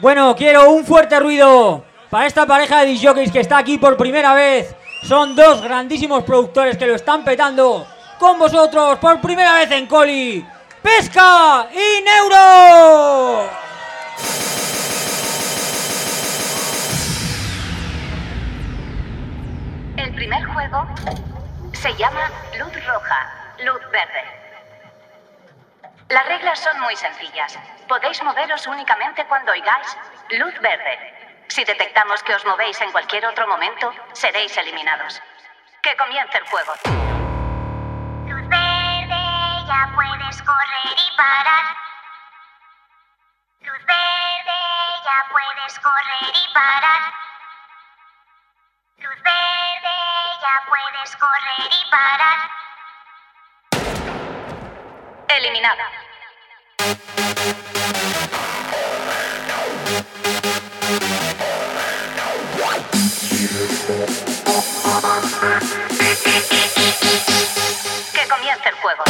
Bueno, quiero un fuerte ruido para esta pareja de disjockeys que está aquí por primera vez. Son dos grandísimos productores que lo están petando con vosotros por primera vez en Coli. Pesca y Neuro. El primer juego se llama luz roja, luz verde. Las reglas son muy sencillas. Podéis moveros únicamente cuando oigáis luz verde. Si detectamos que os movéis en cualquier otro momento, seréis eliminados. Que comience el juego. Luz verde, ya puedes correr y parar. Luz verde, ya puedes correr y parar. Luz verde, ya puedes correr y parar. Eliminada. Que comience el juego.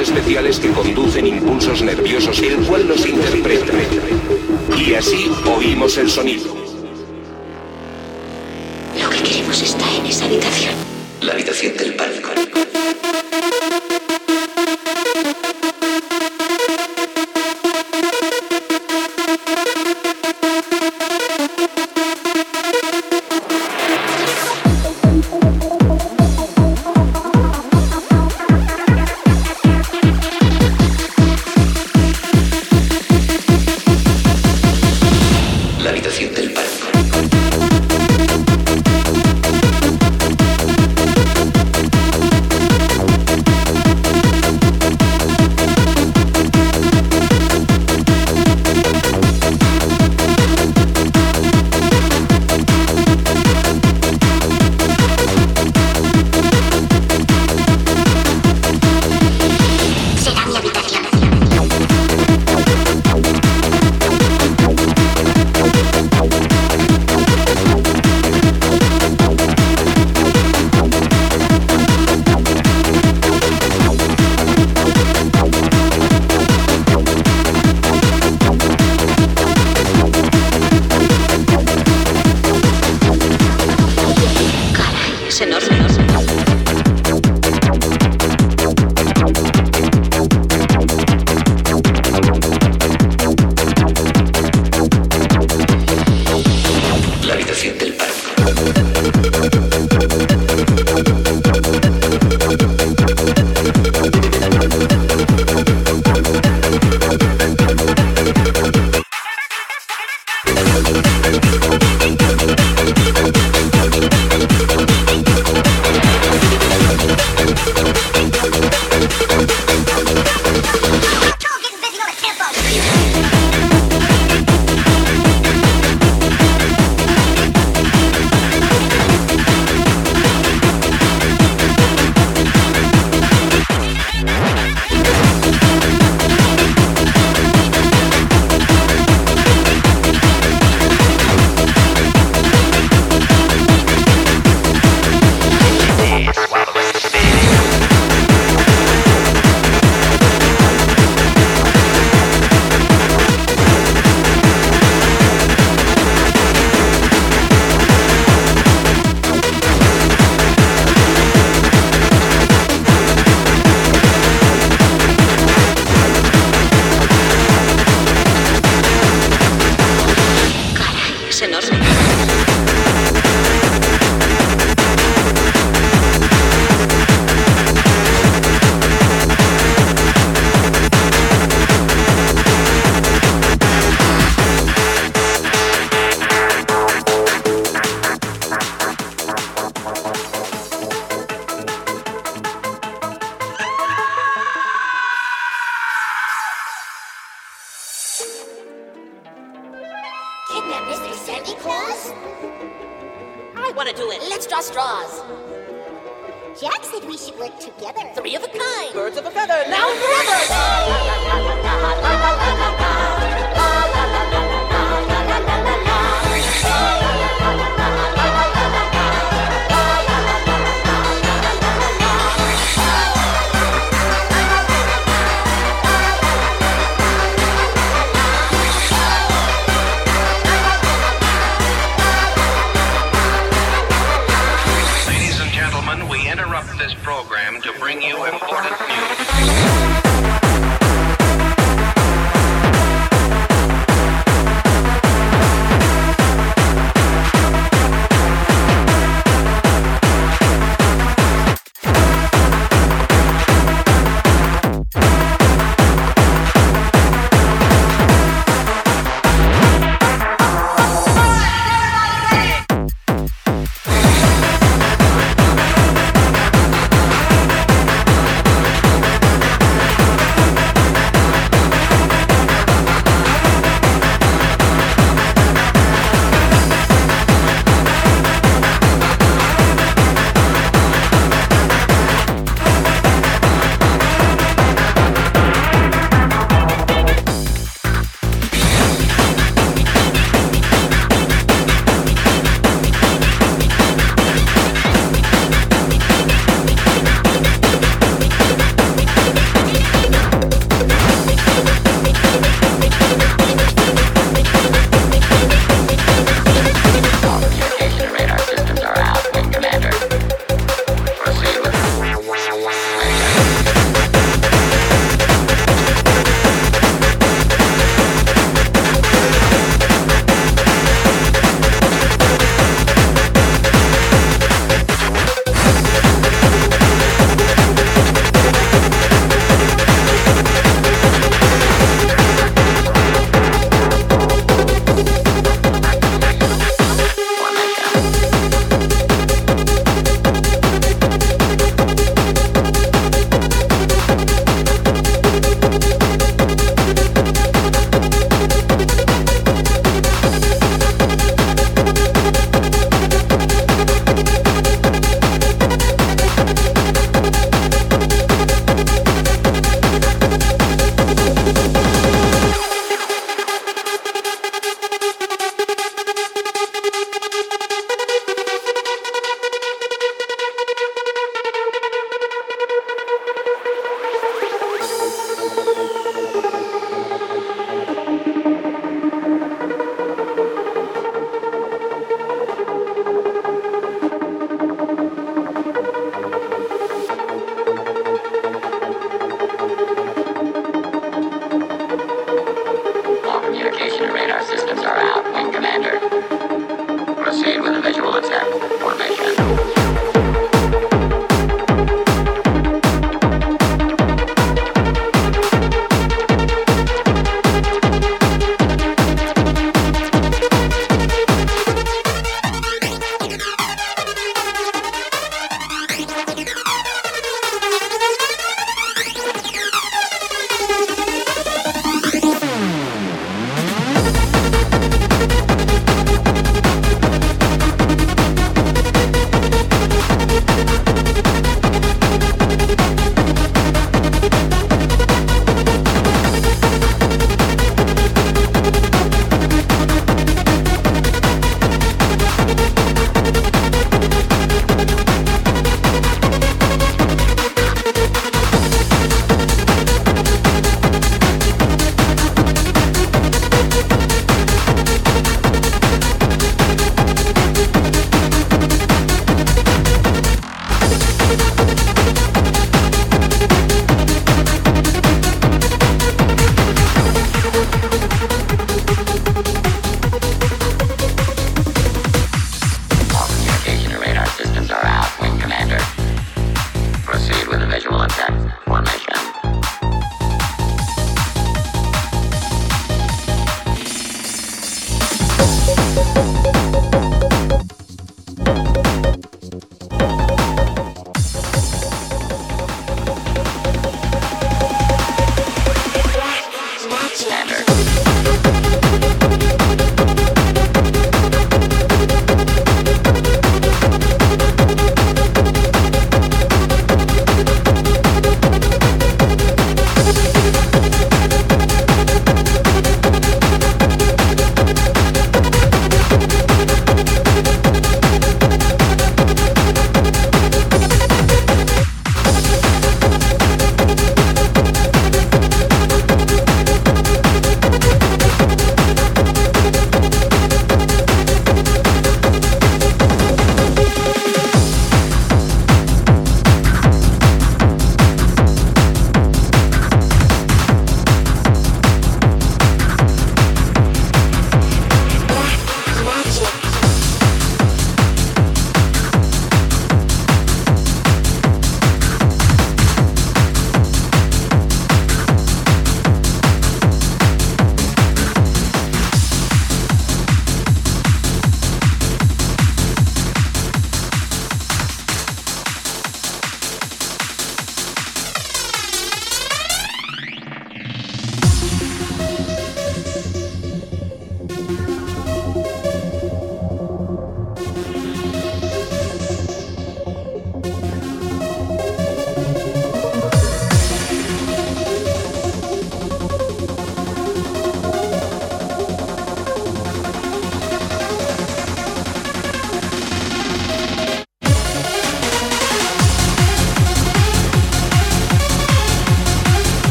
especiales que conducen impulsos nerviosos, el cual los interpreta. Y así oímos el sonido. Lo que queremos está en esa habitación. La habitación del pánico.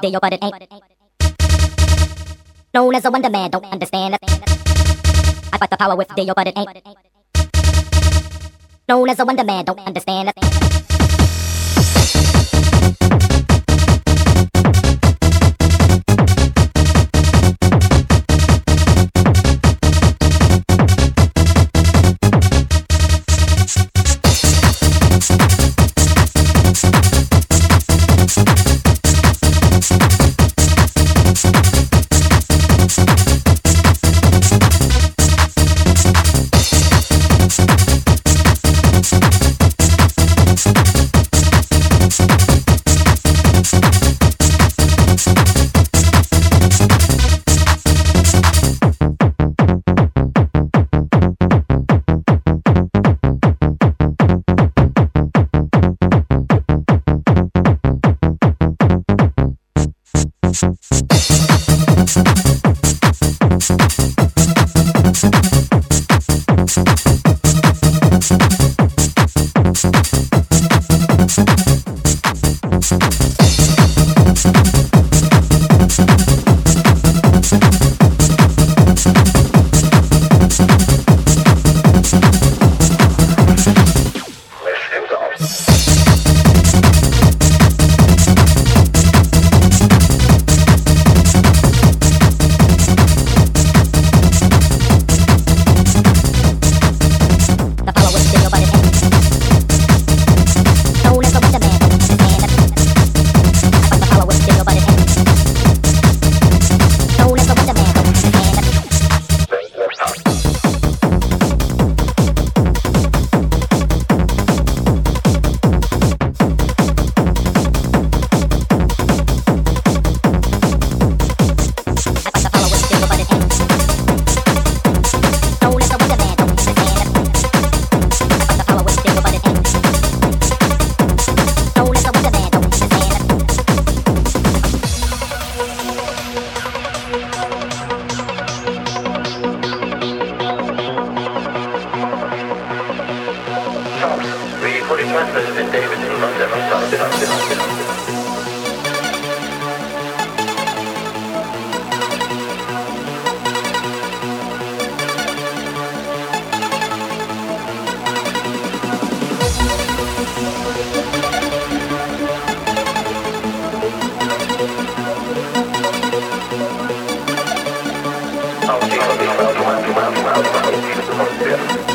deal, but it ain't. Known as a wonder man, don't understand it. I fight the power with deal, but it ain't. Known as a wonder man, don't understand it. 思って。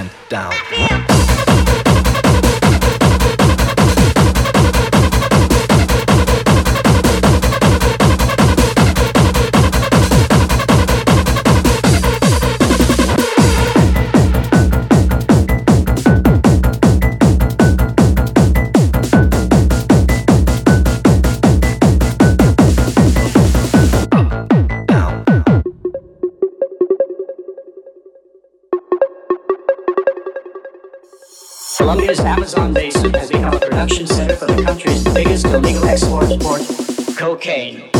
And down. Down. Colombia's Amazon basin has become a production center for the country's biggest illegal export port, cocaine.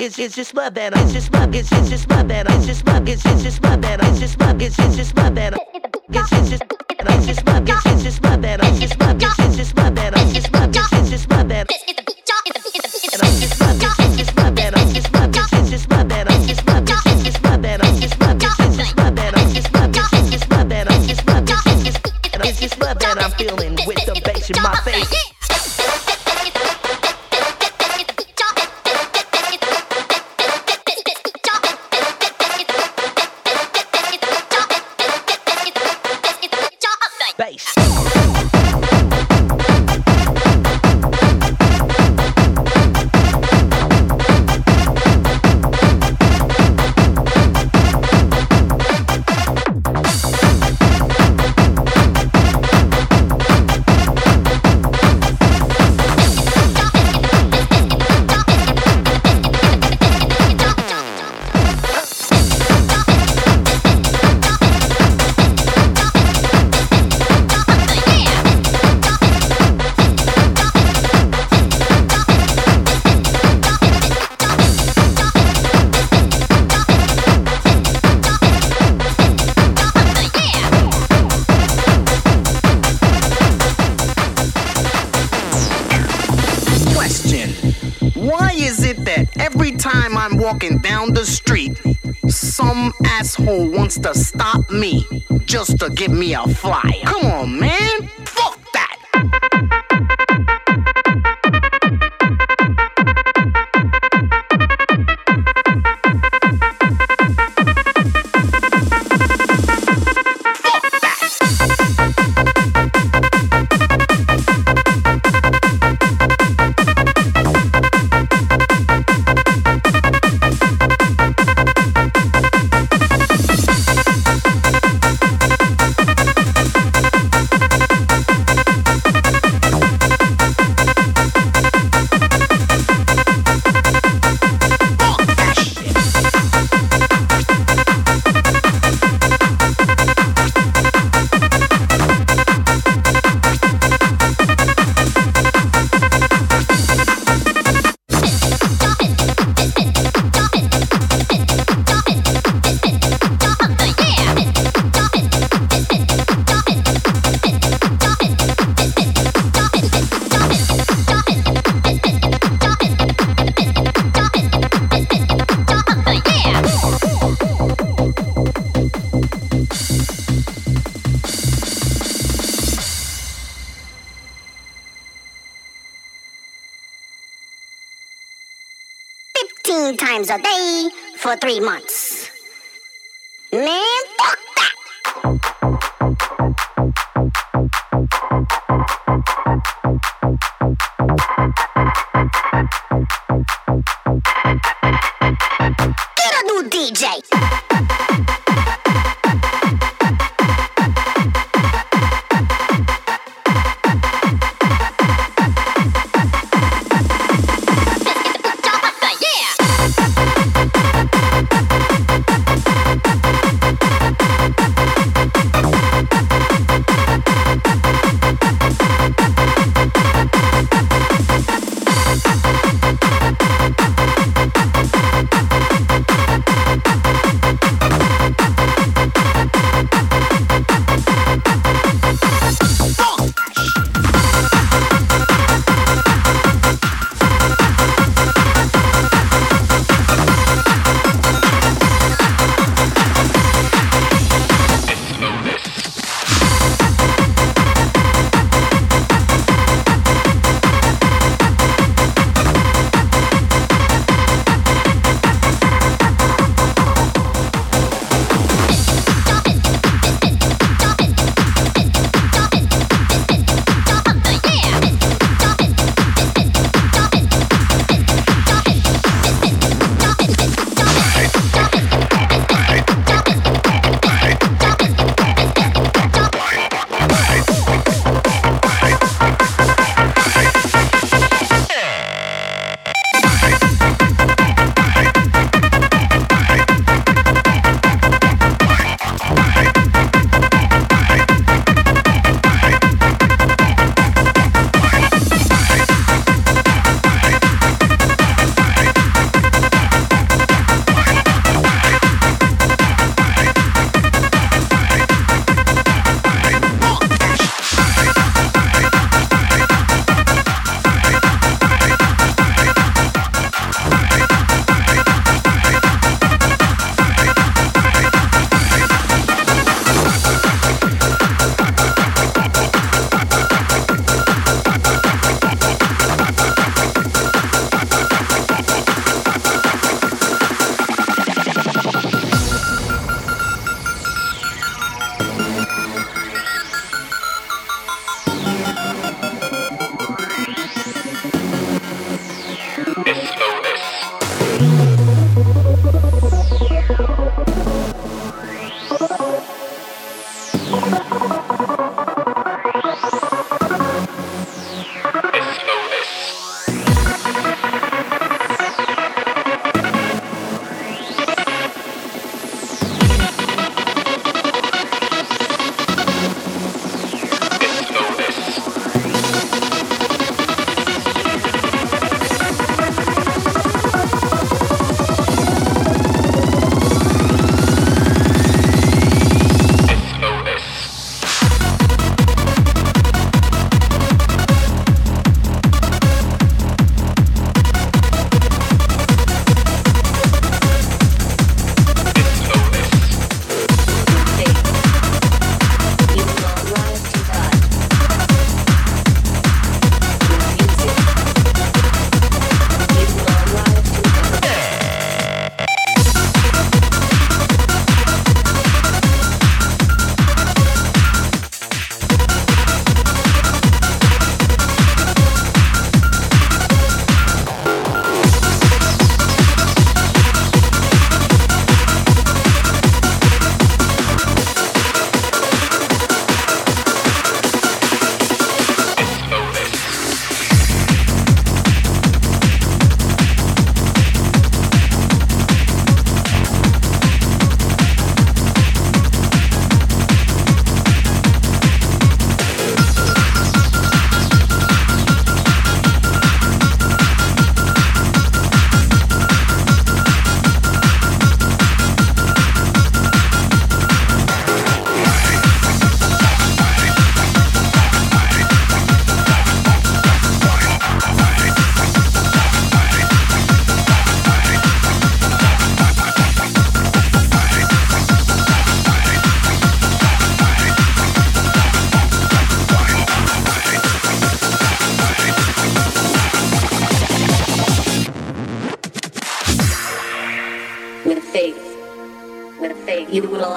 it's just my banner. It's just my bitch, it's just my banner. It's just my bitch, it's just my banner. It's just my bitch, it's just my banner. Base. wants to stop me just to give me a fuck.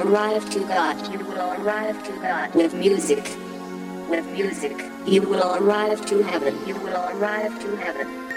Arrive to God. You will arrive to God with music. With music. You will arrive to heaven. You will arrive to heaven.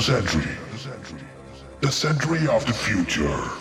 Century. The century of the future. Future.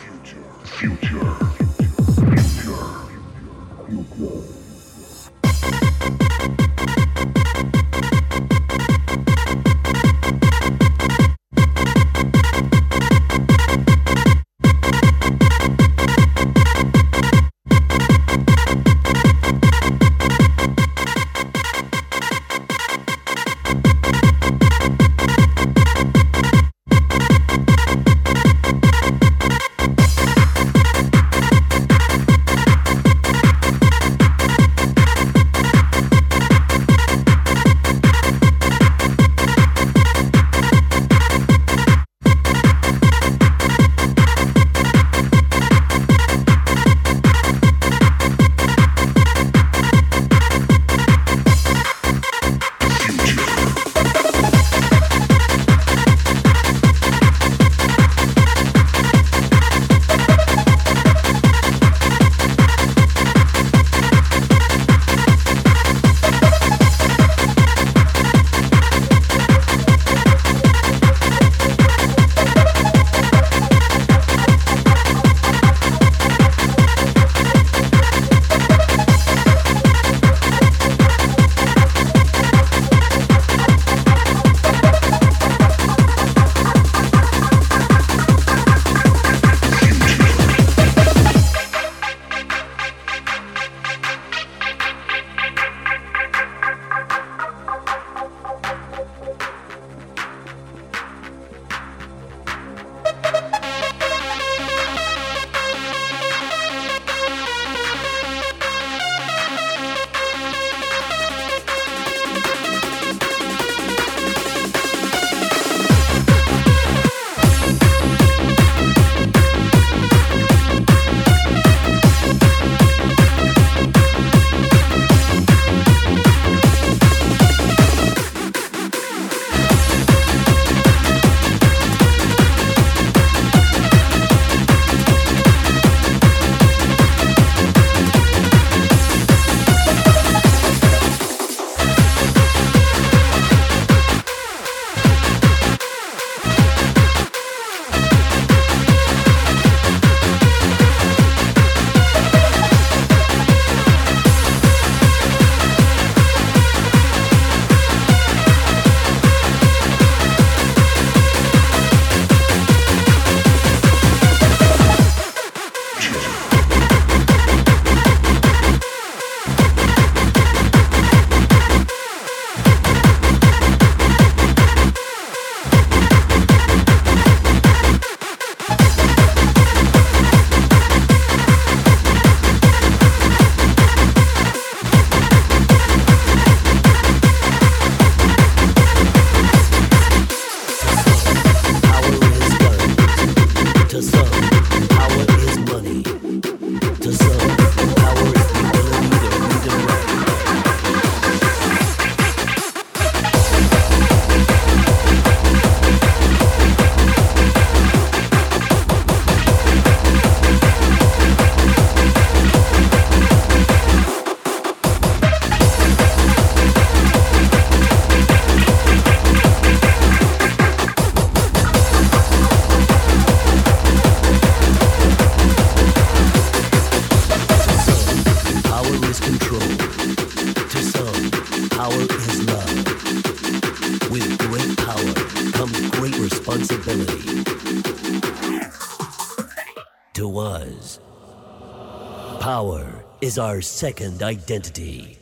Is our second identity.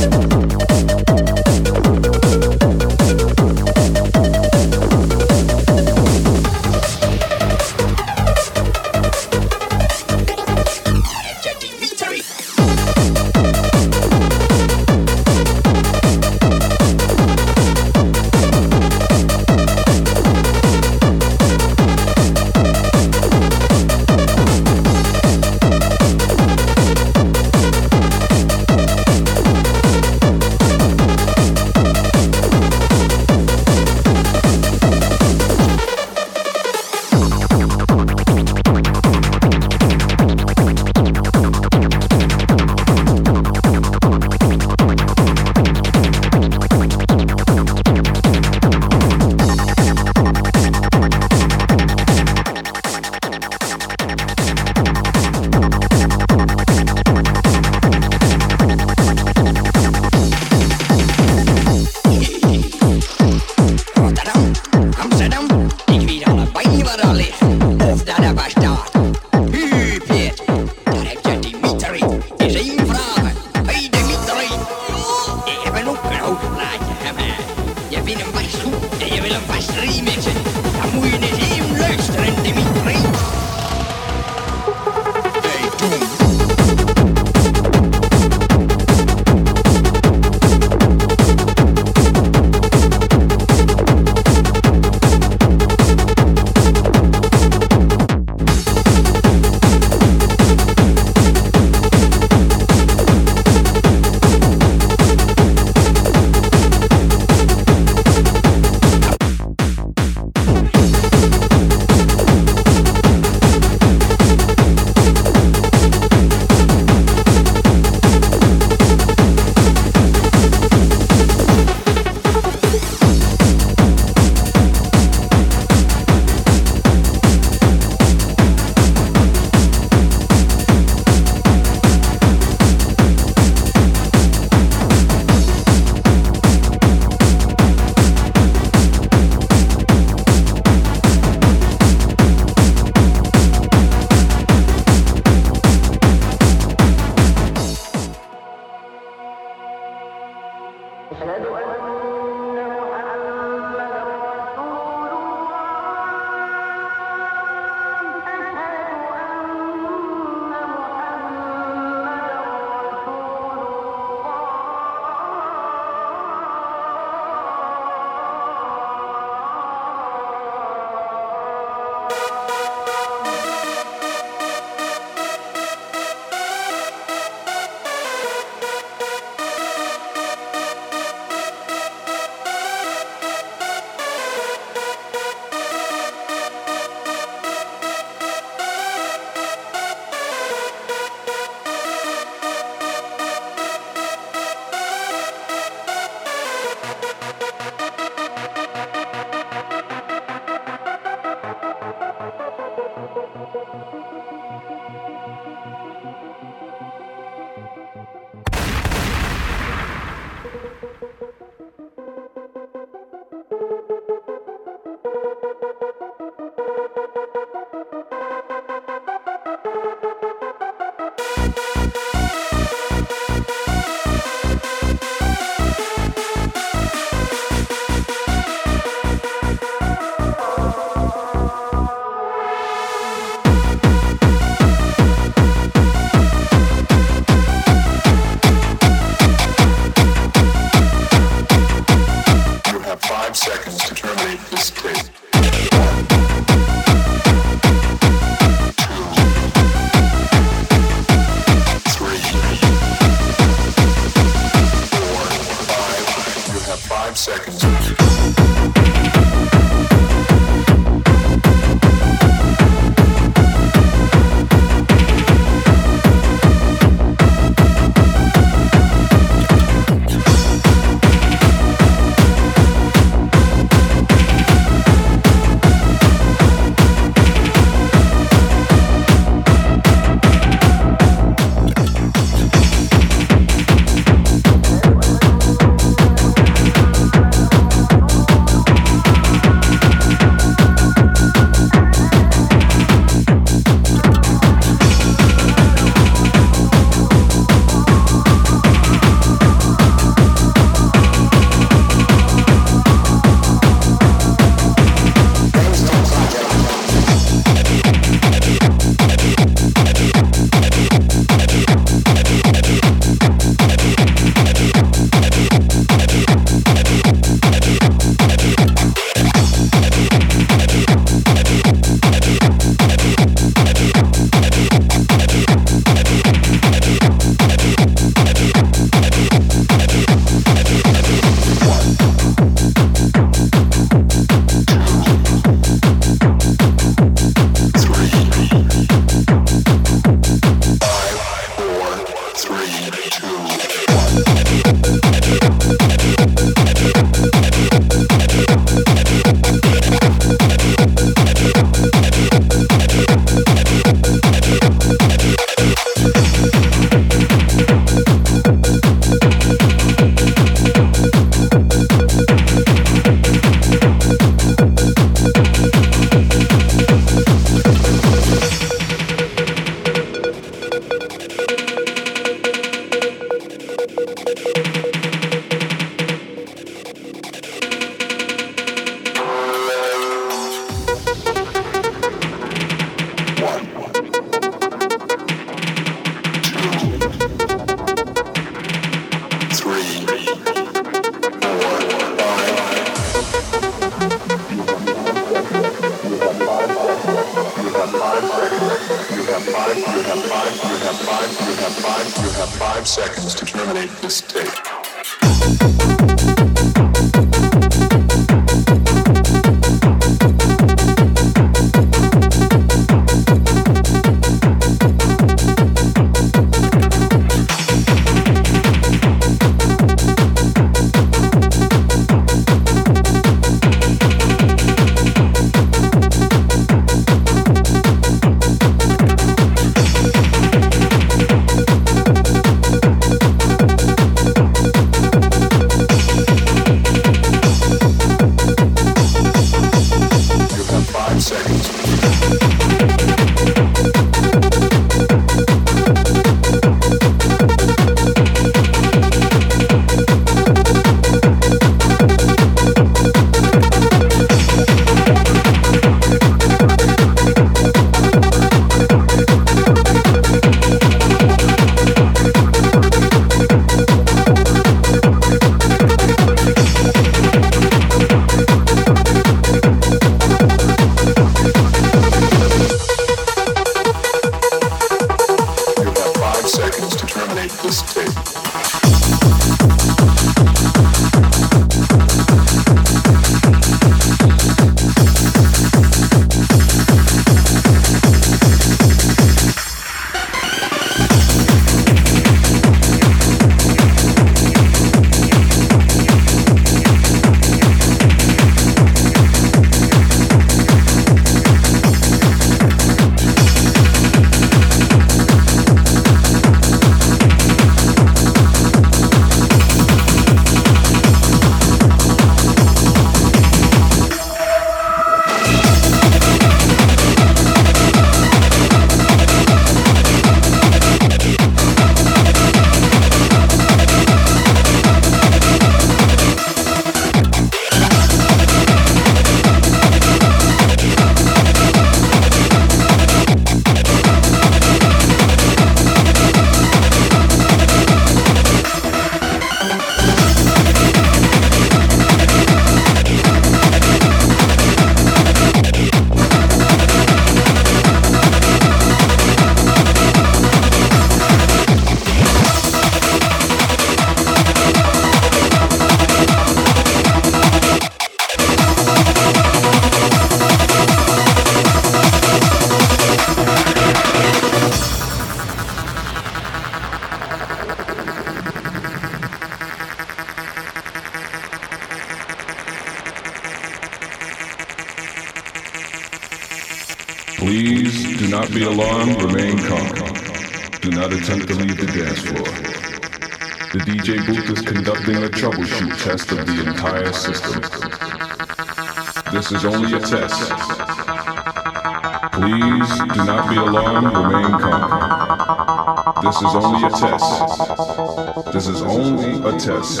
long remain calm. This is only a test. This is only a test.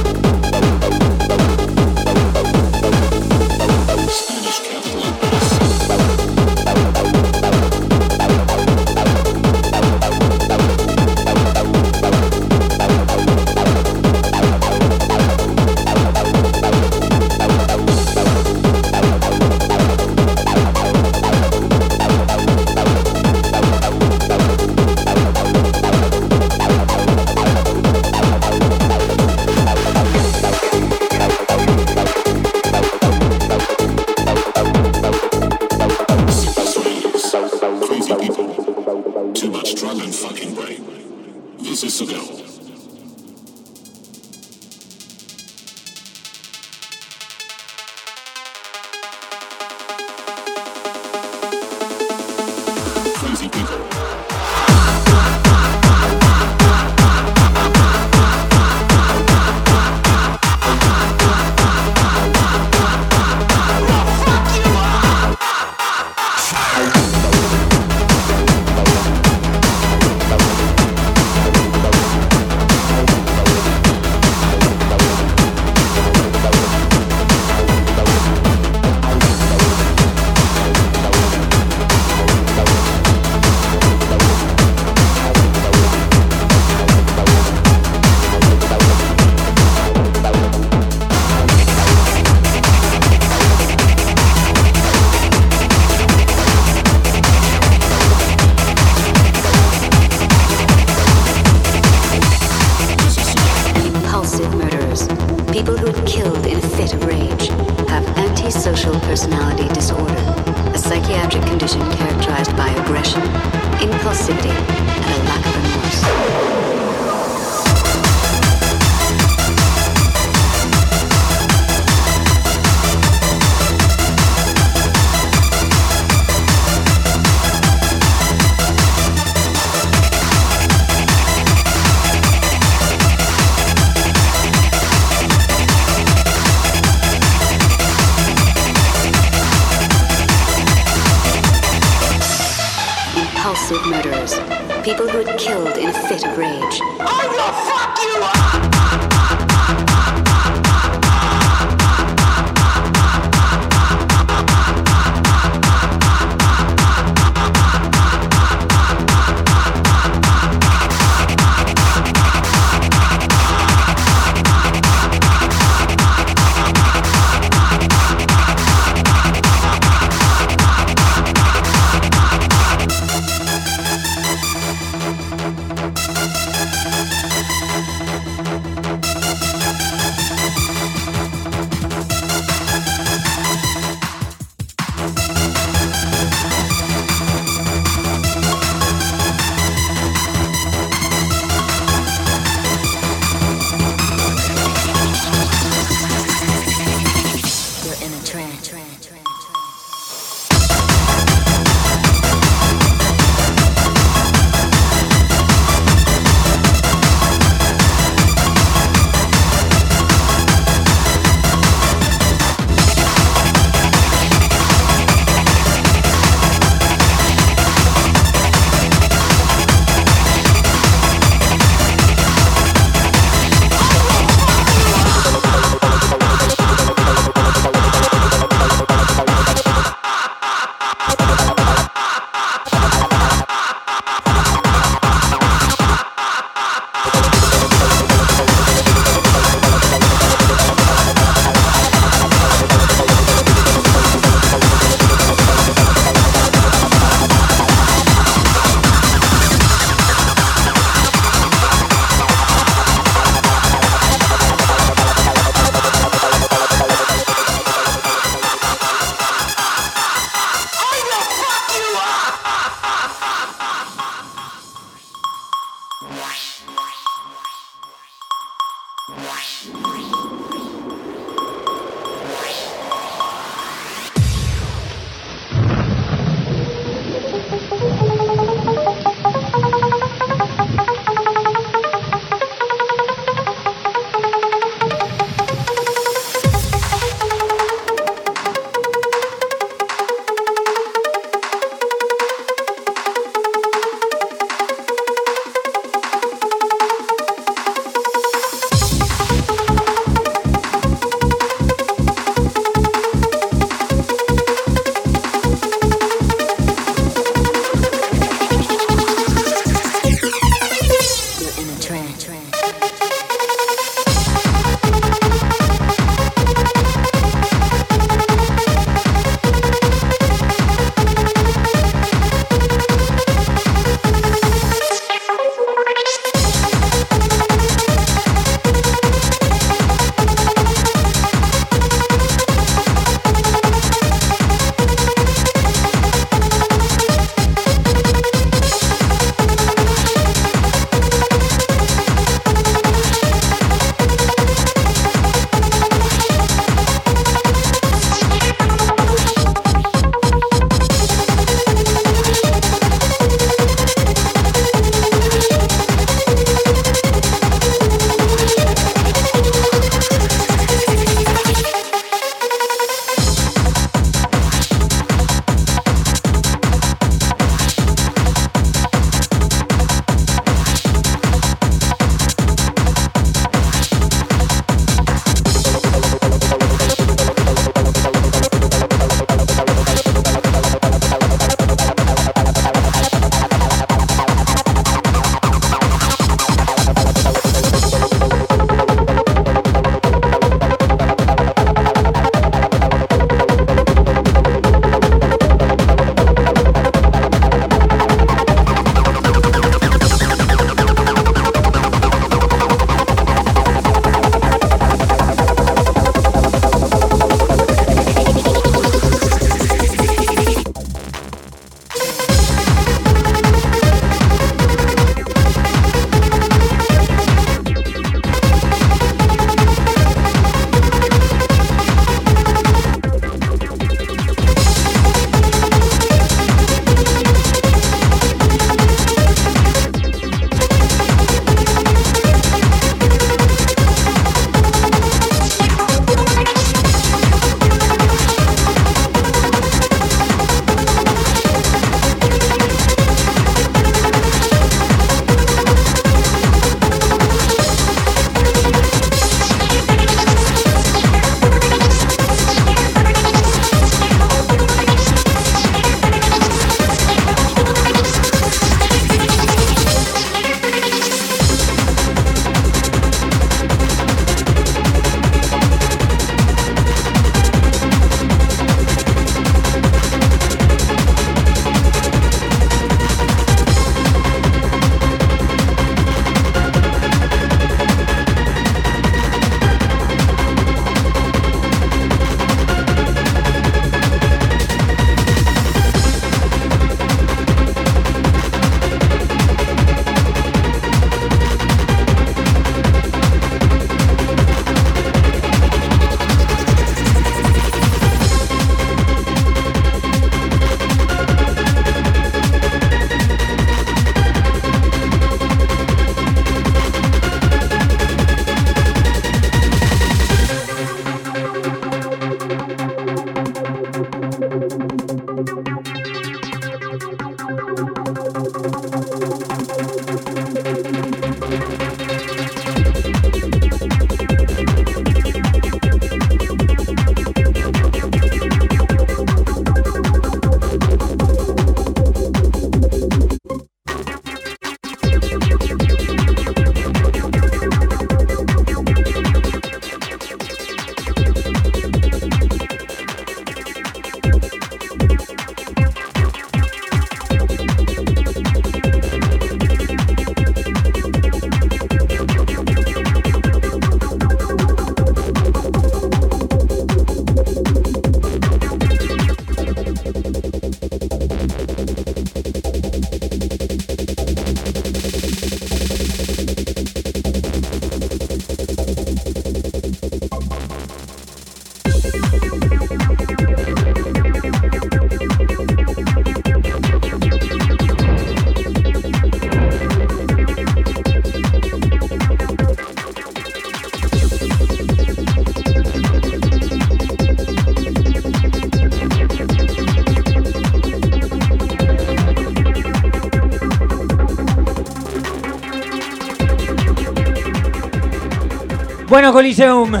Bueno, Coliseum,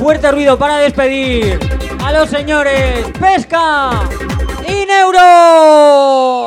fuerte ruido para despedir a los señores Pesca y Neuro.